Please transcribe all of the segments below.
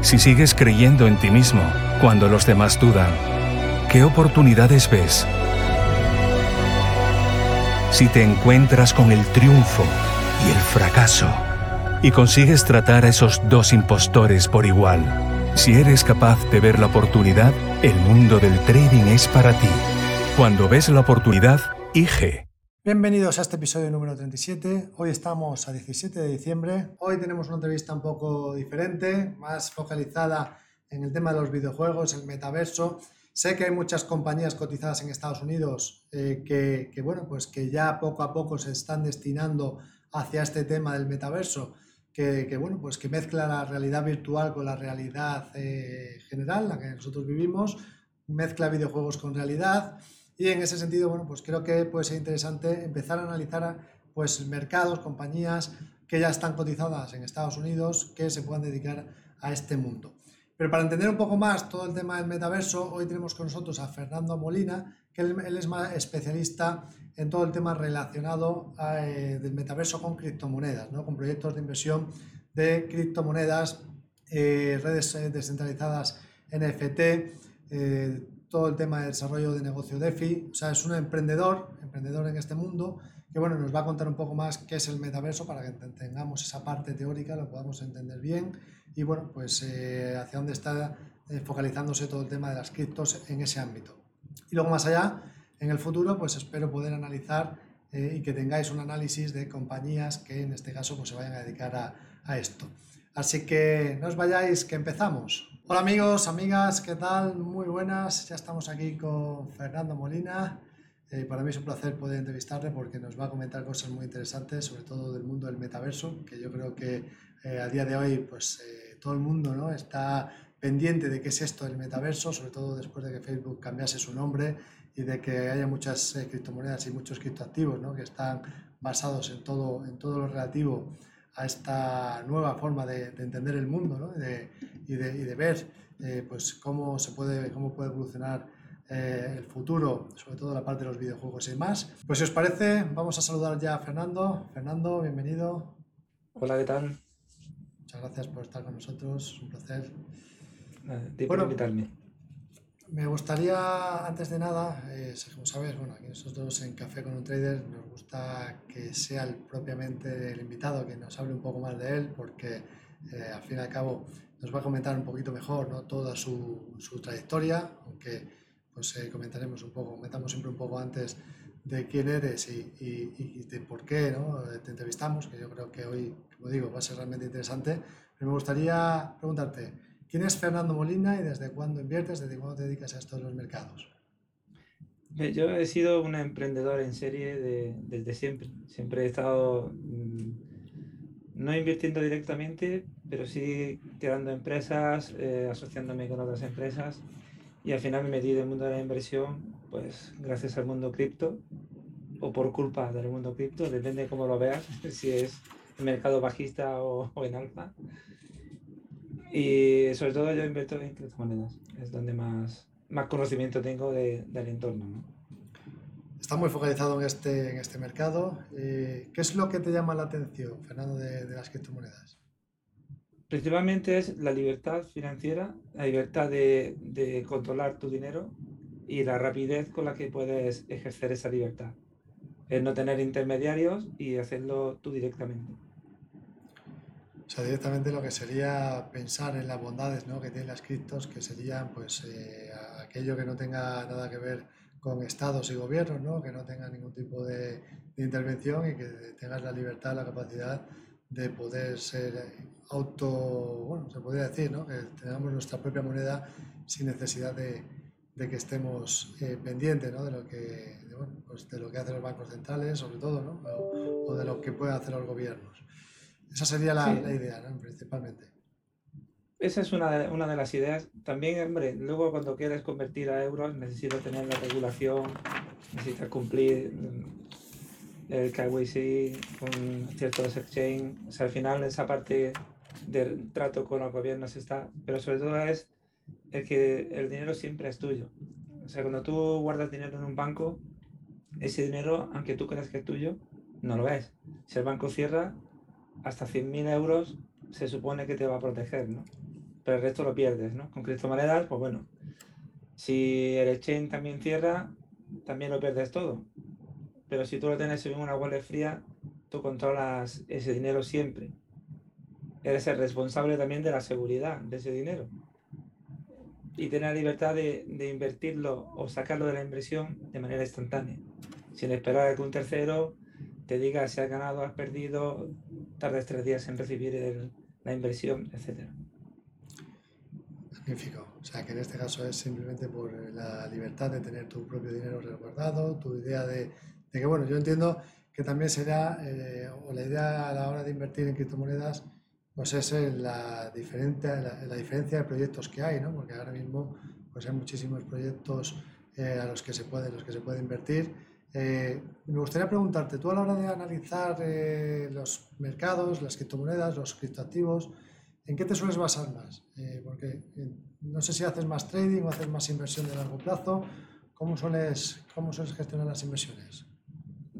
si sigues creyendo en ti mismo cuando los demás dudan, ¿qué oportunidades ves? Si te encuentras con el triunfo y el fracaso y consigues tratar a esos dos impostores por igual, si eres capaz de ver la oportunidad, el mundo del trading es para ti. Cuando ves la oportunidad, IG. Bienvenidos a este episodio número 37. Hoy estamos a 17 de diciembre. Hoy tenemos una entrevista un poco diferente, más focalizada en el tema de los videojuegos, el metaverso. Sé que hay muchas compañías cotizadas en Estados Unidos eh, que, bueno, pues que ya poco a poco se están destinando hacia este tema del metaverso, que, bueno, pues que mezcla la realidad virtual con la realidad eh, general, la que nosotros vivimos, mezcla videojuegos con realidad y en ese sentido, bueno, pues creo que puede ser interesante empezar a analizar pues, mercados, compañías que ya están cotizadas en Estados Unidos que se puedan dedicar a este mundo. Pero para entender un poco más todo el tema del metaverso, hoy tenemos con nosotros a Fernando Molina, que él, es más especialista en todo el tema relacionado eh, del metaverso con criptomonedas, ¿no? con proyectos de inversión de criptomonedas, eh, redes eh, descentralizadas NFT, todo el tema de desarrollo de negocio DeFi, o sea, es un emprendedor, emprendedor en este mundo, que bueno, nos va a contar un poco más qué es el metaverso para que tengamos esa parte teórica, lo podamos entender bien y bueno, pues eh, hacia dónde está eh, focalizándose todo el tema de las criptos en ese ámbito. Y luego más allá, en el futuro, pues espero poder analizar eh, y que tengáis un análisis de compañías que en este caso pues se vayan a dedicar a, a esto. Así que no os vayáis, que empezamos. Hola amigos, amigas, ¿qué tal? Muy buenas, ya estamos aquí con Fernando Molina. Eh, para mí es un placer poder entrevistarle porque nos va a comentar cosas muy interesantes, sobre todo del mundo del metaverso, que yo creo que eh, a día de hoy pues eh, todo el mundo ¿no? está pendiente de qué es esto del metaverso, sobre todo después de que Facebook cambiase su nombre y de que haya muchas criptomonedas y muchos criptoactivos ¿no? que están basados en todo, en todo lo relativo a esta nueva forma de, entender el mundo ¿no? y, de, ver eh, pues cómo, se puede, cómo puede evolucionar eh, el futuro, sobre todo la parte de los videojuegos y demás. Pues si os parece, vamos a saludar ya a Fernando. Fernando, bienvenido. Hola, ¿qué tal? Muchas gracias por estar con nosotros, un placer. Eh, por invitarme. Me gustaría, antes de nada, eh, como sabes, bueno, aquí nosotros en Café con un Trader nos gusta que sea propiamente el invitado que nos hable un poco más de él, porque eh, al fin y al cabo nos va a comentar un poquito mejor ¿no? toda su, su trayectoria, aunque pues eh, comentaremos un poco, comentamos siempre un poco antes de quién eres y, y, de por qué ¿no? te entrevistamos, que yo creo que hoy, como digo, va a ser realmente interesante. Pero me gustaría preguntarte, ¿Quién es Fernando Molina y desde cuándo inviertes, desde cuándo te dedicas a estos los mercados? Yo he sido un emprendedor en serie desde siempre. Siempre he estado mm, no invirtiendo directamente, pero sí creando empresas, eh, asociándome con otras empresas. Y al final me metí en el mundo de la inversión, pues gracias al mundo cripto o por culpa del mundo cripto, depende de cómo lo veas, si es el mercado bajista o, o en alfa. Y sobre todo yo invierto en criptomonedas, es donde más, más conocimiento tengo de, del entorno. ¿no? Está muy focalizado en este, en este mercado. Eh, ¿Qué es lo que te llama la atención, Fernando, de, de, las criptomonedas? Principalmente es la libertad financiera, la libertad de, de controlar tu dinero y la rapidez con la que puedes ejercer esa libertad. Es no tener intermediarios y hacerlo tú directamente. O sea, directamente lo que sería pensar en las bondades ¿no? que tienen las criptos, que serían pues eh, aquello que no tenga nada que ver con estados y gobiernos, ¿no? que no tenga ningún tipo de, de, intervención y que tengas la libertad, la capacidad de poder ser auto, bueno, se podría decir, ¿no? que tengamos nuestra propia moneda sin necesidad de, de que estemos eh, pendientes ¿no? de, lo que, de, bueno, pues de lo que hacen los bancos centrales, sobre todo, ¿no? o, o, de lo que pueden hacer los gobiernos. Esa sería la, sí. la idea, ¿no? principalmente. Esa es una de, una de las ideas. También, hombre, luego cuando quieres convertir a euros necesitas tener la regulación, necesitas cumplir mm, el KYC con ciertos exchange. O sea, al final esa parte del trato con los gobiernos está, pero sobre todo es el que el dinero siempre es tuyo. O sea, cuando tú guardas dinero en un banco, ese dinero, aunque tú creas que es tuyo, no lo es. Si el banco cierra, hasta 100.000 euros se supone que te va a proteger, ¿no? Pero el resto lo pierdes, ¿no? Con criptomonedas, pues bueno, si el exchange también cierra, también lo pierdes todo. Pero si tú lo tienes en una wallet fría, tú controlas ese dinero siempre. Eres el responsable también de la seguridad de ese dinero y tener la libertad de, de, invertirlo o sacarlo de la inversión de manera instantánea, sin esperar a que un tercero te diga si has ganado, has perdido, tardes tres días en recibir el, la inversión, etc. Magnífico. O sea, que en este caso es simplemente por la libertad de tener tu propio dinero resguardado, tu idea de, de que, bueno, yo entiendo que también será, eh, o la idea a la hora de invertir en criptomonedas, pues es la, diferente, la, la, diferencia de proyectos que hay, ¿no? porque ahora mismo pues hay muchísimos proyectos eh, a los que se puede, los que se puede invertir. Eh, me gustaría preguntarte, tú a la hora de analizar eh, los mercados, las criptomonedas, los criptoactivos, ¿en qué te sueles basar más? Eh, porque no sé si haces más trading o haces más inversión de largo plazo. ¿Cómo sueles, cómo sueles gestionar las inversiones?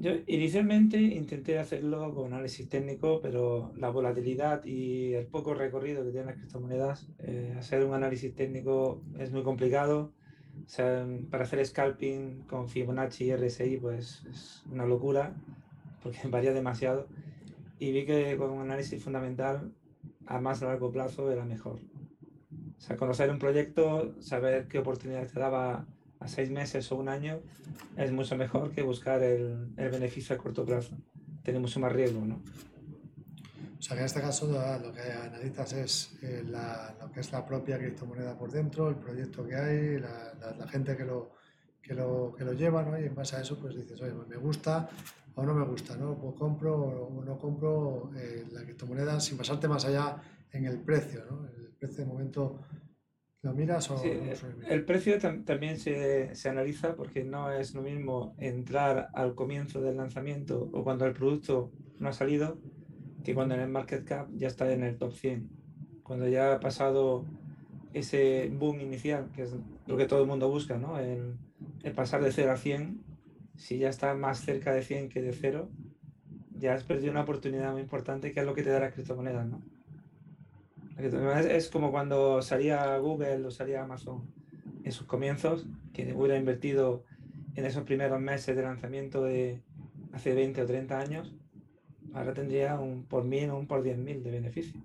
Yo inicialmente intenté hacerlo con análisis técnico, pero la volatilidad y el poco recorrido que tienen las criptomonedas, eh, hacer un análisis técnico es muy complicado. O sea, para hacer scalping con Fibonacci y RSI, pues es una locura, porque varía demasiado. Y vi que con un análisis fundamental a más largo plazo era mejor. O sea, conocer un proyecto, saber qué oportunidades te daba a seis meses o un año es mucho mejor que buscar el, el beneficio a corto plazo. Tiene mucho más riesgo, ¿no? O sea que en este caso lo que analizas es eh, la, lo que es la propia criptomoneda por dentro, el proyecto que hay, la, la, la gente que lo, que, lo, que lo lleva, ¿no? Y en base a eso pues dices, oye, pues me gusta o no me gusta, ¿no? Pues compro o no compro eh, la criptomoneda sin pasarte más allá en el precio, ¿no? El precio de momento ¿Lo miras o sí, El precio tam también se, se, analiza porque no es lo mismo entrar al comienzo del lanzamiento o cuando el producto no ha salido que cuando en el market cap ya está en el top 100. Cuando ya ha pasado ese boom inicial, que es lo que todo el mundo busca, ¿no? El, pasar de 0 a 100, si ya está más cerca de 100 que de 0, ya has perdido una oportunidad muy importante que es lo que te da las criptomonedas, ¿no? Es como cuando salía Google o salía Amazon en sus comienzos, que hubiera invertido en esos primeros meses de lanzamiento de hace 20 o 30 años, ahora tendría un por mil o un por 10 mil de beneficio.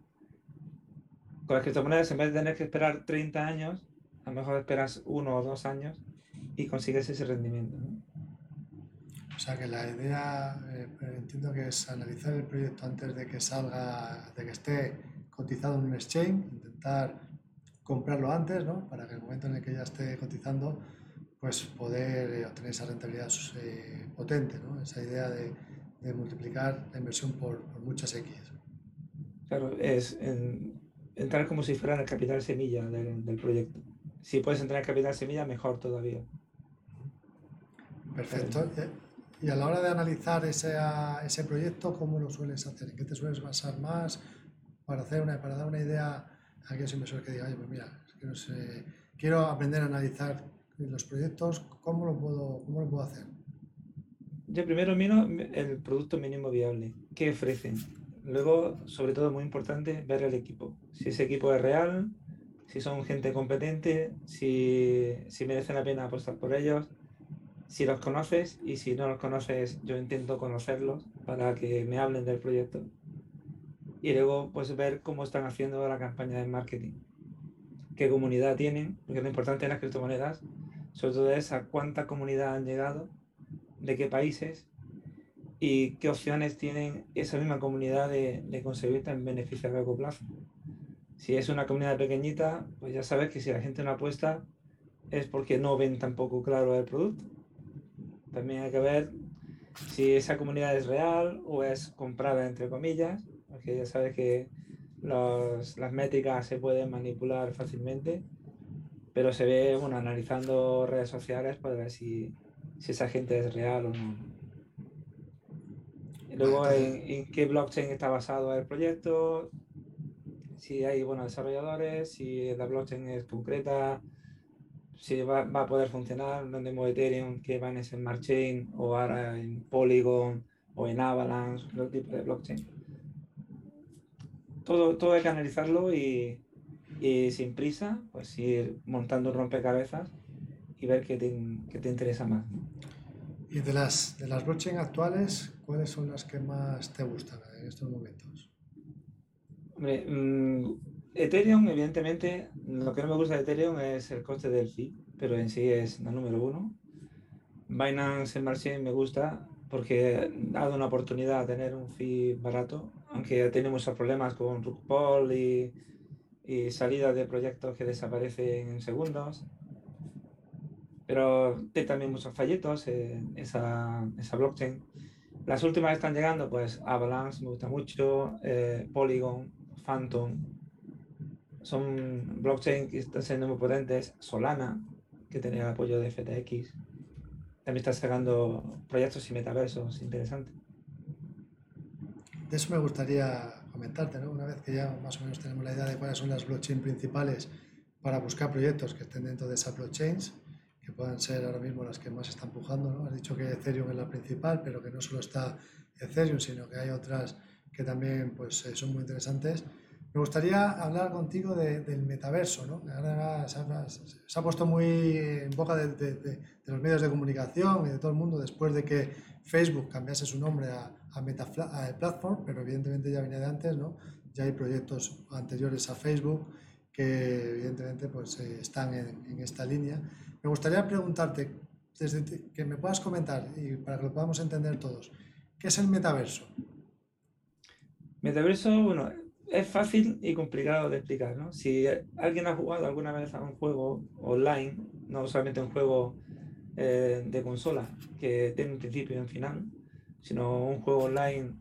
Con las criptomonedas, en vez de tener que esperar 30 años, a lo mejor esperas uno o dos años y consigues ese rendimiento. ¿no? O sea que la idea, eh, entiendo que es analizar el proyecto antes de que salga, de que esté cotizado en un exchange, intentar comprarlo antes, ¿no? Para que el momento en el que ya esté cotizando, pues poder eh, obtener esa rentabilidad eh, potente, ¿no? Esa idea de, de, multiplicar la inversión por, por muchas X. Claro, es en, entrar como si fuera en el capital semilla del, del, proyecto. Si puedes entrar en capital semilla, mejor todavía. Perfecto. Eh, y a la hora de analizar ese, ese proyecto, ¿cómo lo sueles hacer? ¿En qué te sueles basar más? para, hacer una, para dar una idea a aquellos inversores que digan, oye, pues mira, es que no sé, quiero aprender a analizar los proyectos, ¿cómo lo puedo, cómo lo puedo hacer? Yo primero miro el producto mínimo viable, qué ofrecen. Luego, sobre todo, muy importante, ver el equipo. Si ese equipo es real, si son gente competente, si, si merecen la pena apostar por ellos, si los conoces y si no los conoces, yo intento conocerlos para que me hablen del proyecto y luego pues ver cómo están haciendo la campaña de marketing, qué comunidad tienen, porque lo importante en las criptomonedas sobre todo es a cuánta comunidad han llegado, de qué países y qué opciones tienen esa misma comunidad de, de conseguir también beneficios a largo plazo. Si es una comunidad pequeñita, pues ya sabes que si la gente no apuesta es porque no ven tampoco claro el producto. También hay que ver si esa comunidad es real o es comprada, entre comillas, porque ya sabes que los, las métricas se pueden manipular fácilmente, pero se ve, bueno, analizando redes sociales para ver si, si esa gente es real o no. Y luego, en, en, qué blockchain está basado el proyecto, si hay buenos desarrolladores, si la blockchain es concreta, si va, va, a poder funcionar, no tenemos Ethereum que van en Smart Chain o ahora en Polygon o en Avalanche, otro tipo de blockchain. Todo, todo hay que analizarlo y, y sin prisa, pues ir montando un rompecabezas y ver qué te, qué te interesa más. ¿no? Y de las, de las blockchain actuales, ¿cuáles son las que más te gustan en estos momentos? Hombre, mmm, Ethereum, evidentemente, lo que no me gusta de Ethereum es el coste del fee, pero en sí es la número uno. Binance Smart Chain me gusta porque ha dado una oportunidad a tener un fee barato, aunque tiene muchos problemas con Rug y, y salidas de proyectos que desaparecen en segundos. Pero tiene también muchos fallitos eh, esa, esa blockchain. Las últimas que están llegando, pues Avalanche me gusta mucho, eh, Polygon, Phantom, son blockchain que están siendo muy potentes. Solana, que tiene el apoyo de FTX, también está sacando proyectos y metaversos interesantes. De eso me gustaría comentarte, ¿no? Una vez que ya más o menos tenemos la idea de cuáles son las blockchain principales para buscar proyectos que estén dentro de esas blockchains, que puedan ser ahora mismo las que más están empujando, ¿no? Has dicho que Ethereum es la principal, pero que no solo está Ethereum, sino que hay otras que también pues, son muy interesantes. Me gustaría hablar contigo de, del metaverso, ¿no? Se ha, puesto muy en boca de, de, de, los medios de comunicación y de todo el mundo después de que Facebook cambiase su nombre a, a Meta a Platform, pero evidentemente ya venía de antes, ¿no? Ya hay proyectos anteriores a Facebook que evidentemente pues, eh, están en, en, esta línea. Me gustaría preguntarte, que me puedas comentar y para que lo podamos entender todos, ¿qué es el metaverso? Metaverso, bueno, es fácil y complicado de explicar, ¿no? Si alguien ha jugado alguna vez a un juego online, no solamente un juego eh, de consola que tiene un principio y un final, sino un juego online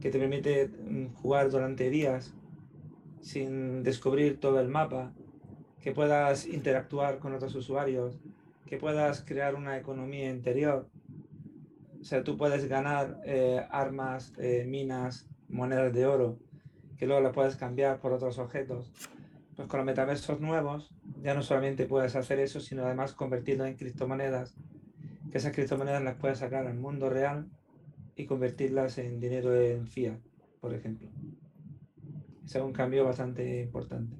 que te permite mm, jugar durante días sin descubrir todo el mapa, que puedas interactuar con otros usuarios, que puedas crear una economía interior. O sea, tú puedes ganar eh, armas, eh, minas, monedas de oro que luego la puedes cambiar por otros objetos. Pues con los metaversos nuevos ya no solamente puedes hacer eso, sino además convertirlo en criptomonedas, que esas criptomonedas las puedes sacar al mundo real y convertirlas en dinero en fiat, por ejemplo. Es un cambio bastante importante.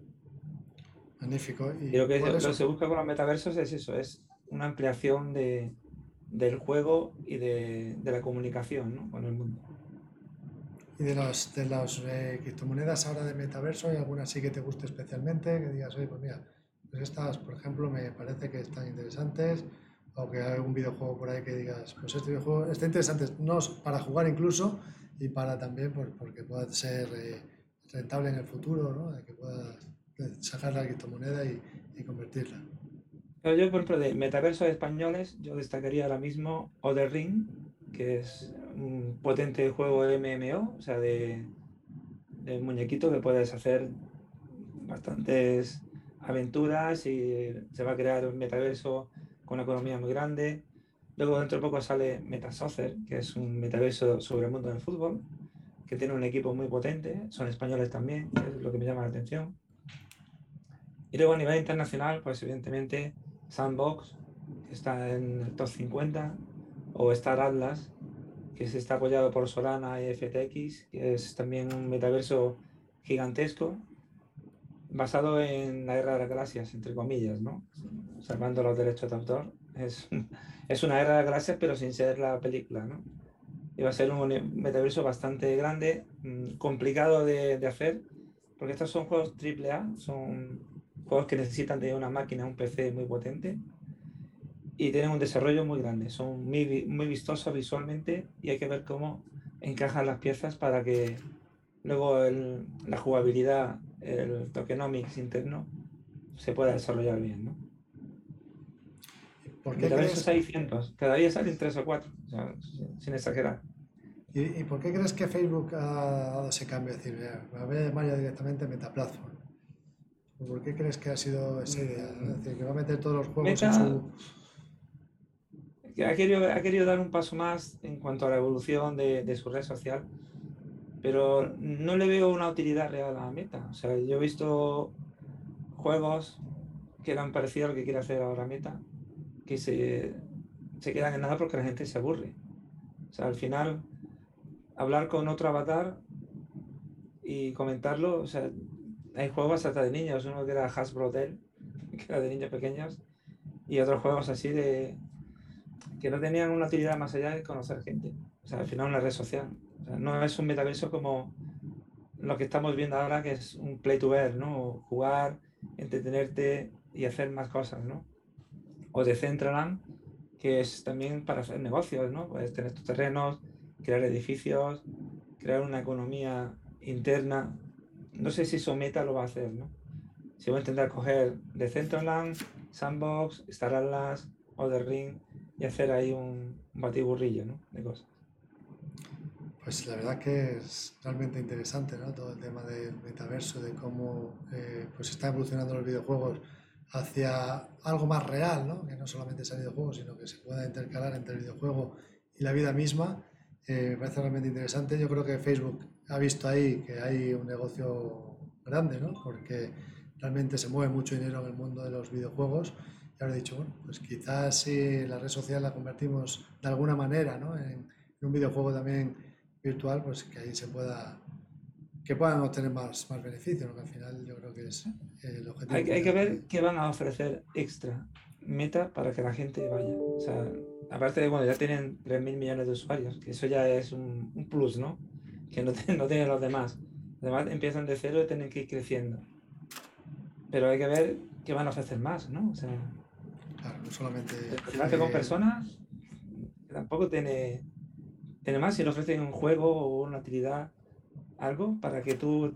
Magnífico. Y, y lo, que, lo se busca con los metaversos es eso, es una ampliación de, del juego y de, de la comunicación ¿no? con el mundo. Y de las de las eh, criptomonedas ahora de metaverso, ¿hay alguna sí que te guste especialmente? Que digas, oye, pues mira, pues estas, por ejemplo, me parece que están interesantes. O que hay algún videojuego por ahí que digas, pues este videojuego está interesante, no para jugar incluso y para también pues, porque pueda ser eh, rentable en el futuro, ¿no? De que puedas sacar la criptomoneda y, y convertirla. Pero yo, por ejemplo, de metaversos españoles, yo destacaría ahora mismo Other Ring, que es un potente juego MMO, o sea, de, de muñequito que puedes hacer bastantes aventuras y se va a crear un metaverso con una economía muy grande. Luego dentro de poco sale Metasoccer, que es un metaverso sobre el mundo del fútbol, que tiene un equipo muy potente, son españoles también, que es lo que me llama la atención. Y luego a nivel internacional, pues evidentemente Sandbox, que está en el top 50, o Star Atlas, que se está apoyado por Solana y FTX, que es también un metaverso gigantesco, basado en la guerra de las galaxias, entre comillas, ¿no? Salvando los derechos de autor. Es, es una guerra de las galaxias, pero sin ser la película, ¿no? Y va a ser un metaverso bastante grande, mm, complicado de, de hacer, porque estos son juegos AAA, son juegos que necesitan de una máquina, un PC muy potente y tienen un desarrollo muy grande. Son muy, muy vistosos visualmente y hay que ver cómo encajan las piezas para que luego la jugabilidad, el tokenomics interno, se pueda desarrollar bien. ¿no? ¿Por qué crees... hay cientos, cada día salen tres o cuatro, sin exagerar. ¿Y, por qué crees que Facebook ha dado ese cambio? Es decir, a ver Mario directamente Meta Platform. ¿Por qué crees que ha sido esa idea? Es decir, que va a meter todos los juegos en su ha querido, ha querido dar un paso más en cuanto a la evolución de, su red social, pero no le veo una utilidad real a Meta. O sea, yo he visto juegos que eran parecidos a lo que quiere hacer ahora Meta, que se, se quedan en nada porque la gente se aburre. O sea, al final, hablar con otro avatar y comentarlo, o sea, hay juegos hasta de niños, uno que era Hasbro Hotel, que era de niños pequeños, y otros juegos así de, que no tenían una utilidad más allá de conocer gente. O sea, al final una red social. O sea, no es un metaverso como lo que estamos viendo ahora, que es un play to earn, ¿no? jugar, entretenerte y hacer más cosas, ¿no? O de Centraland, que es también para hacer negocios, ¿no? Puedes tener tus terrenos, crear edificios, crear una economía interna. No sé si eso Meta lo va a hacer, ¿no? Si voy a intentar coger de Centraland, Sandbox, Star Atlas, Other Ring y hacer ahí un, batiburrillo ¿no? de cosas. Pues la verdad que es realmente interesante ¿no? todo el tema del metaverso, de cómo eh, pues está evolucionando los videojuegos hacia algo más real, ¿no? que no solamente sea videojuego, sino que se pueda intercalar entre el videojuego y la vida misma. Eh, me parece realmente interesante. Yo creo que Facebook ha visto ahí que hay un negocio grande, ¿no? porque realmente se mueve mucho dinero en el mundo de los videojuegos he dicho, bueno, pues quizás si la red social la convertimos de alguna manera ¿no? en, un videojuego también virtual, pues que ahí se pueda, que puedan obtener más, más beneficios, que al final yo creo que es el objetivo. Hay, hay, que ver qué van a ofrecer extra meta para que la gente vaya. O sea, aparte de, bueno, ya tienen 3.000 millones de usuarios, que eso ya es un, un plus, ¿no? Que no, no tienen los demás. Además empiezan de cero y tienen que ir creciendo. Pero hay que ver qué van a ofrecer más, ¿no? O sea, Claro, no solamente. Relacionarse con personas tampoco tiene, tiene más si le ofrecen un juego o una actividad, algo para que tú,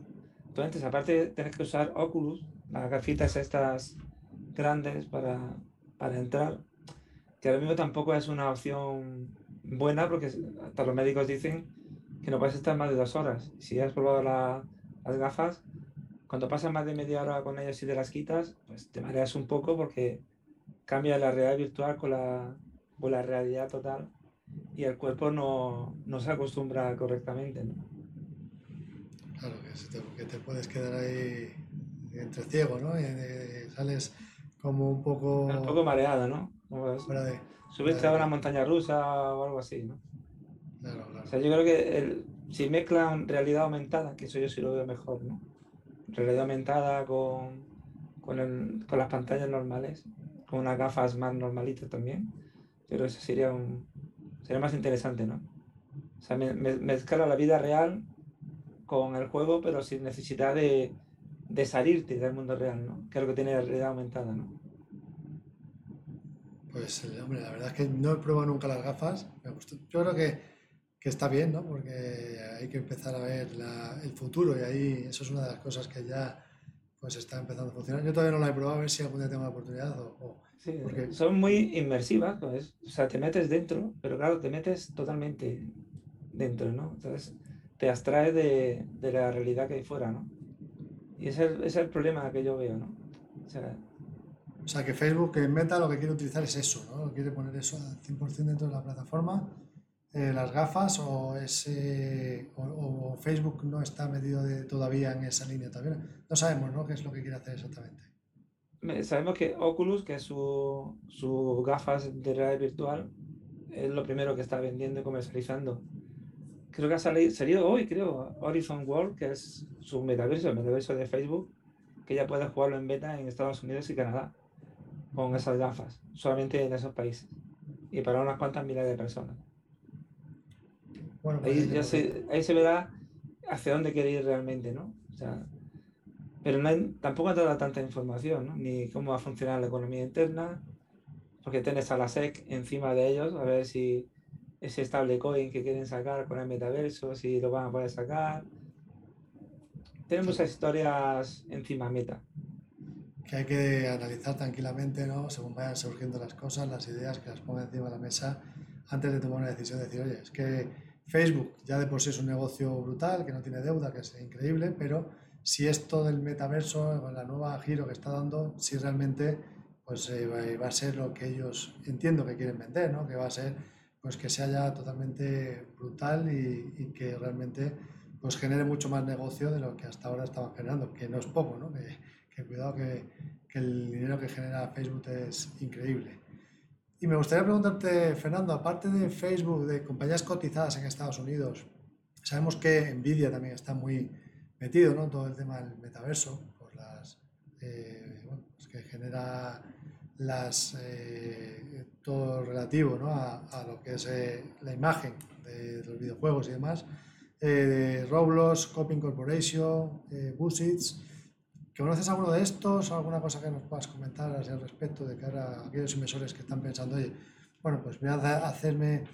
tú entres. Aparte, tienes que usar Oculus, las gafitas estas grandes para, para entrar, que ahora mismo tampoco es una opción buena porque hasta los médicos dicen que no puedes estar más de dos horas. Si has probado las gafas, cuando pasas más de media hora con ellas y te las quitas, pues te mareas un poco porque cambia la realidad virtual con la, con la realidad total y el cuerpo no, no se acostumbra correctamente. Claro, que te, puedes quedar ahí entre ciego, ¿no? Y, sales como un poco... Un poco mareado, ¿no? Subiste a una montaña rusa o algo así, ¿no? Claro, claro. O sea, yo creo que el, si mezclan realidad aumentada, que eso yo sí lo veo mejor, ¿no? Realidad aumentada con, con, el, con las pantallas normales, con unas gafas más normalitas también, pero eso sería, un, sería más interesante, ¿no? O sea, me, mezclar la vida real con el juego, pero sin necesidad de, de salirte del mundo real, ¿no? Que es lo que tiene la realidad aumentada, ¿no? Pues, eh, hombre, la verdad es que no he probado nunca las gafas. Me gustó. Yo creo que, que, está bien, ¿no? Porque hay que empezar a ver la, el futuro y ahí eso es una de las cosas que ya pues está empezando a funcionar. Yo todavía no la he probado, a ver si algún día tengo la oportunidad. O, sí, porque... Son muy inmersivas, pues, o sea, te metes dentro, pero claro, te metes totalmente dentro, ¿no? Entonces te abstrae de, de la realidad que hay fuera, ¿no? Y ese es, el, es el problema que yo veo, ¿no? O sea, o sea, que Facebook en Meta lo que quiere utilizar es eso, ¿no? Quiere poner eso al 100% dentro de la plataforma eh, las gafas o, ese, o, Facebook no está metido de, todavía en esa línea también. No sabemos ¿no? qué es lo que quiere hacer exactamente. Sabemos que Oculus, que es su, su gafas de realidad virtual, es lo primero que está vendiendo y comercializando. Creo que ha salido, hoy, creo, Horizon World, que es su metaverso, el metaverso de Facebook, que ya puede jugarlo en beta en Estados Unidos y Canadá con esas gafas, solamente en esos países y para unas cuantas miles de personas. Pues ahí, ya se, ahí se verá hacia dónde quiere ir realmente, ¿no? O sea, pero no hay, tampoco ha dado tanta información, ¿no? Ni cómo va a funcionar la economía interna, porque que tienes a la SEC encima de ellos, a ver si ese stablecoin que quieren sacar con el metaverso, si lo van a poder sacar. Tenemos muchas historias encima meta. Que hay que analizar tranquilamente, ¿no? Según vayan surgiendo las cosas, las ideas, que las ponga encima de la mesa antes de tomar una decisión. Decir, oye, es que Facebook ya de por sí es un negocio brutal, que no tiene deuda, que es increíble, pero si esto del metaverso, con la nueva giro que está dando, si realmente pues eh, va a ser lo que ellos entiendo que quieren vender, ¿no? Que va a ser pues que sea ya totalmente brutal y, que realmente pues genere mucho más negocio de lo que hasta ahora estaban generando, que no es poco, ¿no? Que, cuidado que, el dinero que genera Facebook es increíble. Y me gustaría preguntarte, Fernando, aparte de Facebook, de compañías cotizadas en Estados Unidos, sabemos que Nvidia también está muy metido, ¿no? Todo el tema del metaverso, por las, eh, bueno, pues que genera las, eh, todo relativo a, lo que es eh, la imagen de los videojuegos y demás, eh, Roblox, Coping Corporation, eh, Busits. ¿Conoces alguno de estos alguna cosa que nos puedas comentar al respecto de que ahora aquellos inversores que están pensando, oye, bueno, pues voy a hacerme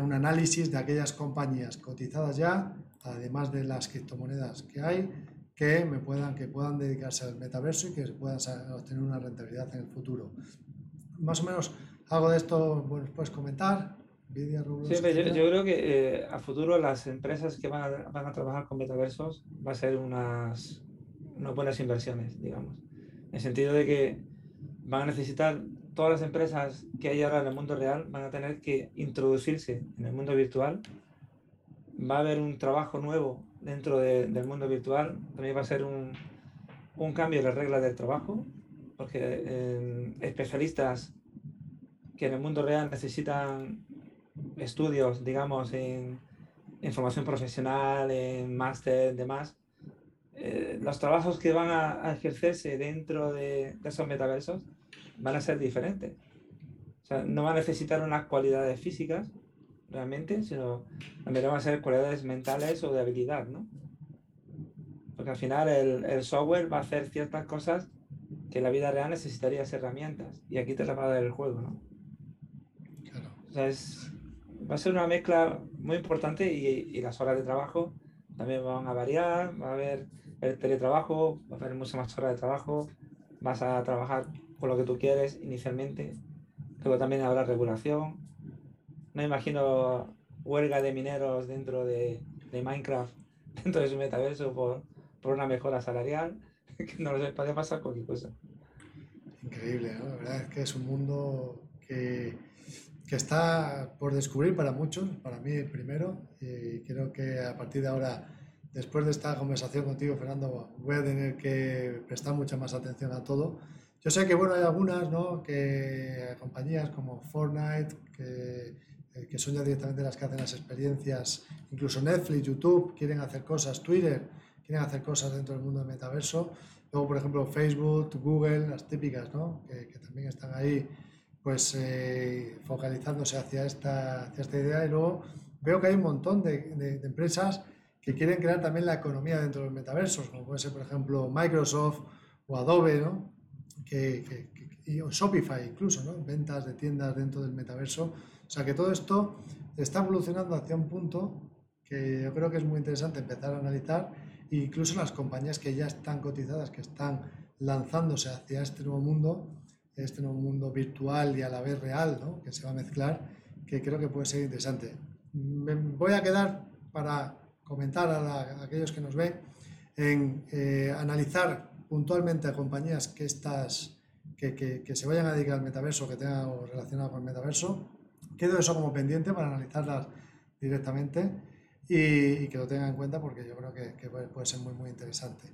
un análisis de aquellas compañías cotizadas ya, además de las criptomonedas que hay, que me puedan, que puedan dedicarse al metaverso y que puedan obtener una rentabilidad en el futuro. Más o menos algo de esto bueno, puedes comentar. sí, yo, yo, creo que eh, a futuro las empresas que van a, van a, trabajar con metaversos va a ser unas, unas buenas inversiones, digamos. En el sentido de que van a necesitar, todas las empresas que hay ahora en el mundo real van a tener que introducirse en el mundo virtual. Va a haber un trabajo nuevo dentro del mundo virtual también va a ser un, un cambio en las reglas del trabajo, porque eh, especialistas que en el mundo real necesitan estudios, digamos, en, formación profesional, en máster, demás, eh, los trabajos que van a, ejercerse dentro de, de, esos metaversos van a ser diferentes. O sea, no van a necesitar unas cualidades físicas, realmente, sino también van a ser cualidades mentales o de habilidad, ¿no? Porque al final el, el, software va a hacer ciertas cosas que en la vida real necesitarías herramientas y aquí te las va a dar el juego, ¿no? O sea, es, va a ser una mezcla muy importante y, y, las horas de trabajo también van a variar, va a haber el teletrabajo, va a haber muchas más horas de trabajo, vas a trabajar con lo que tú quieres inicialmente, luego también habrá regulación, no imagino huelga de mineros dentro de, de Minecraft, dentro de su metaverso por, por una mejora salarial, que no lo sé, puede pasar cualquier cosa. Increíble, ¿no? La verdad es que es un mundo que, que está por descubrir para muchos, para mí primero, y creo que a partir de ahora, después de esta conversación contigo, Fernando, voy a tener que prestar mucha más atención a todo. Yo sé que, bueno, hay algunas, ¿no? Que compañías como Fortnite, que eh, que son ya directamente las que hacen las experiencias, incluso Netflix, YouTube quieren hacer cosas, Twitter quieren hacer cosas dentro del mundo del metaverso, luego por ejemplo Facebook, Google, las típicas, ¿no? que, también están ahí pues eh, focalizándose hacia esta, hacia esta idea y luego veo que hay un montón de, empresas que quieren crear también la economía dentro de los metaversos, como puede ser por ejemplo Microsoft o Adobe, ¿no? que, o Shopify incluso, ¿no? ventas de tiendas dentro del metaverso o sea que todo esto está evolucionando hacia un punto que yo creo que es muy interesante empezar a analizar, incluso las compañías que ya están cotizadas, que están lanzándose hacia este nuevo mundo, este nuevo mundo virtual y a la vez real, ¿no? que se va a mezclar, que creo que puede ser interesante. Me voy a quedar para comentar a, aquellos que nos ven en eh, analizar puntualmente a compañías que, estas, que, que, que, se vayan a dedicar al metaverso, que tengan algo relacionado con el metaverso, quedo eso como pendiente para analizarlas directamente y, que lo tengan en cuenta porque yo creo que, puede ser muy, muy interesante.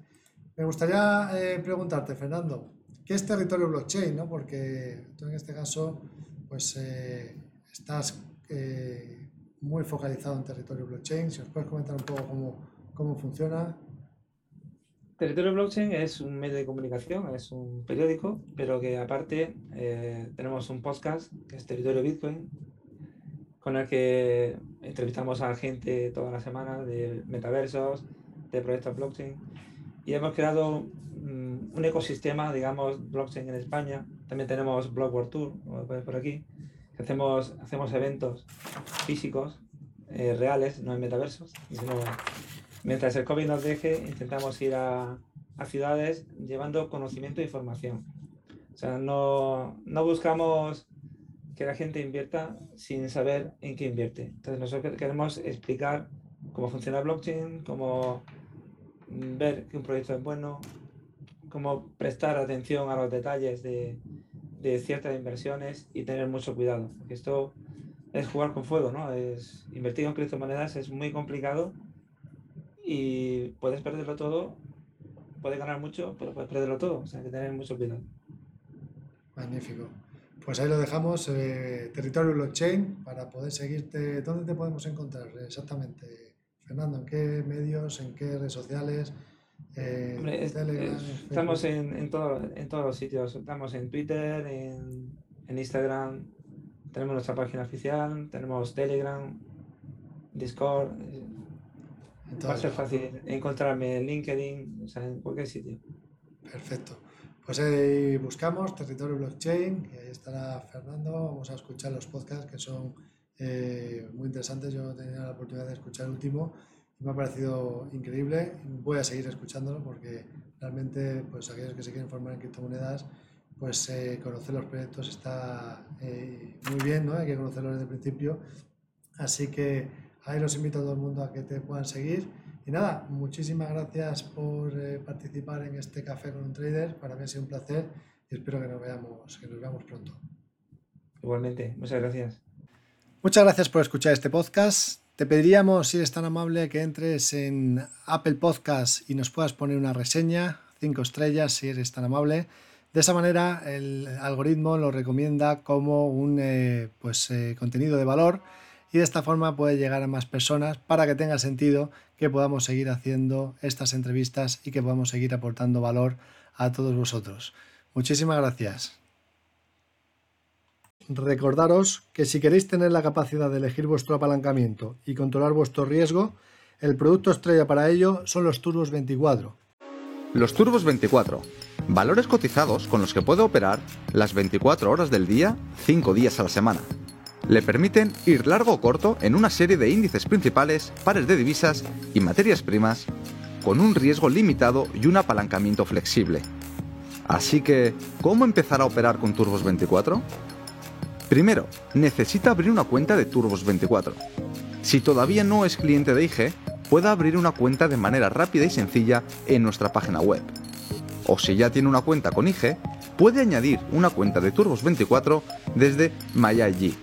Me gustaría eh, preguntarte, Fernando, ¿qué es territorio blockchain? ¿no? Porque tú en este caso pues, eh, estás eh, muy focalizado en territorio blockchain. Si os puedes comentar un poco cómo, cómo funciona. Territorio Blockchain es un medio de comunicación, es un periódico, pero que aparte tenemos un podcast que es Territorio Bitcoin, con el que entrevistamos a gente toda la semana de metaversos, de proyectos blockchain, y hemos creado un ecosistema, digamos, blockchain en España, También tenemos Block World Tour, por aquí. Hacemos, hacemos eventos físicos, eh, reales, no en metaversos. mientras el COVID nos deje, intentamos ir a, a ciudades llevando conocimiento e información. O sea, no, no buscamos que la gente invierta sin saber en qué invierte. Entonces nosotros queremos explicar cómo funciona blockchain, cómo ver que un proyecto es bueno, cómo prestar atención a los detalles de, de ciertas inversiones y tener mucho cuidado. Porque esto es jugar con fuego, ¿no? Es, invertir en criptomonedas es muy complicado y puedes perderlo todo, puedes ganar mucho, pero puedes perderlo todo. O sea, hay que tener mucho cuidado. Magnífico. Pues ahí lo dejamos, eh, territorio blockchain, para poder seguirte. ¿Dónde te podemos encontrar exactamente, Fernando? ¿En qué medios, en qué redes sociales? Eh, estamos en, en, en, todos los sitios. Estamos en Twitter, en, en, Instagram, tenemos nuestra página oficial, tenemos Telegram, Discord. Va a ser fácil encontrarme en LinkedIn, o sea, en cualquier sitio. Perfecto. Pues ahí buscamos Territorio Blockchain y ahí estará Fernando. Vamos a escuchar los podcasts que son eh, muy interesantes. Yo tenía la oportunidad de escuchar el último me ha parecido increíble. Voy a seguir escuchándolo porque realmente pues aquellos que se quieren formar en criptomonedas pues eh, conocer los proyectos está eh, muy bien, ¿no? Hay que conocerlos desde el principio. Así que ahí los invito a todo el mundo a que te puedan seguir y nada, muchísimas gracias por eh, participar en este café con un trader. Para mí ha sido un placer y espero que nos veamos, que nos veamos pronto. Igualmente, muchas gracias. Muchas gracias por escuchar este podcast. Te pediríamos, si eres tan amable, que entres en Apple Podcast y nos puedas poner una reseña, cinco estrellas, si eres tan amable. De esa manera, el algoritmo lo recomienda como un eh, pues, eh, contenido de valor y de esta forma puede llegar a más personas para que tenga sentido que podamos seguir haciendo estas entrevistas y que podamos seguir aportando valor a todos vosotros. Muchísimas gracias. Recordaros que si queréis tener la capacidad de elegir vuestro apalancamiento y controlar vuestro riesgo, el producto estrella para ello son los Turbos 24. Los Turbos 24, valores cotizados con los que puede operar las 24 horas del día, 5 días a la semana le permiten ir largo o corto en una serie de índices principales, pares de divisas y materias primas, con un riesgo limitado y un apalancamiento flexible. Así que, ¿cómo empezar a operar con Turbos 24? Primero, necesita abrir una cuenta de Turbos 24. Si todavía no es cliente de IG, puede abrir una cuenta de manera rápida y sencilla en nuestra página web. O si ya tiene una cuenta con IG, puede añadir una cuenta de Turbos 24 desde MyIG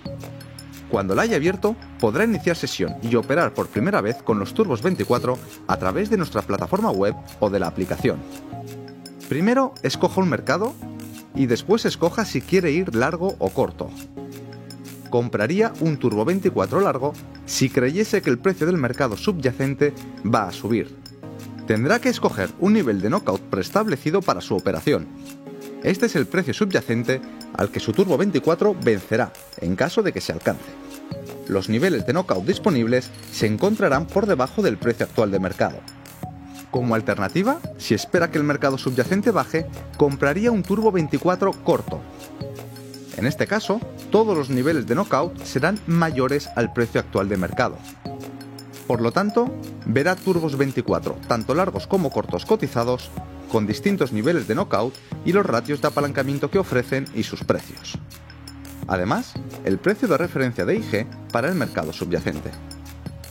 cuando la haya abierto, podrá iniciar sesión y operar por primera vez con los Turbos 24 a través de nuestra plataforma web o de la aplicación. Primero escoja un mercado y después escoja si quiere ir largo o corto. Compraría un Turbo 24 largo si creyese que el precio del mercado subyacente va a subir. Tendrá que escoger un nivel de knockout preestablecido para su operación. Este es el precio subyacente al que su Turbo 24 vencerá en caso de que se alcance los niveles de knockout disponibles se encontrarán por debajo del precio actual de mercado. Como alternativa, si espera que el mercado subyacente baje, compraría un Turbo 24 corto. En este caso, todos los niveles de knockout serán mayores al precio actual de mercado. Por lo tanto, verá turbos 24, tanto largos como cortos cotizados, con distintos niveles de knockout y los ratios de apalancamiento que ofrecen y sus precios. Además, el precio de referencia de IG para el mercado subyacente.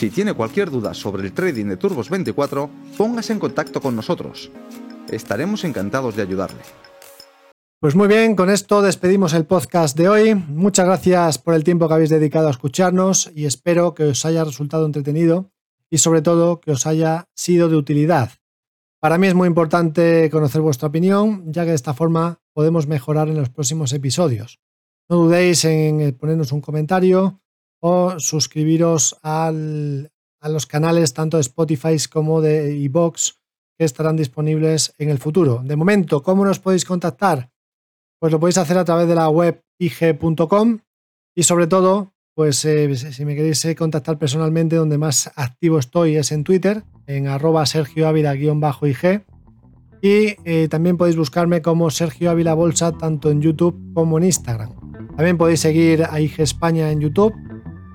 Si tiene cualquier duda sobre el trading de Turbos 24, póngase en contacto con nosotros. Estaremos encantados de ayudarle. Pues muy bien, con esto despedimos el podcast de hoy. Muchas gracias por el tiempo que habéis dedicado a escucharnos y espero que os haya resultado entretenido y sobre todo que os haya sido de utilidad. Para mí es muy importante conocer vuestra opinión, ya que de esta forma podemos mejorar en los próximos episodios. No dudéis en ponernos un comentario o suscribiros a los canales tanto de Spotify como de iBox que estarán disponibles en el futuro. De momento, ¿cómo nos podéis contactar? pues lo podéis hacer a través de la web ig.com y sobre todo, pues eh, si me queréis eh, contactar personalmente, donde más activo estoy es en Twitter, en arroba Sergio Ávila-ig. Y eh, también podéis buscarme como Sergio Ávila Bolsa tanto en YouTube como en Instagram. También podéis seguir a IG España en YouTube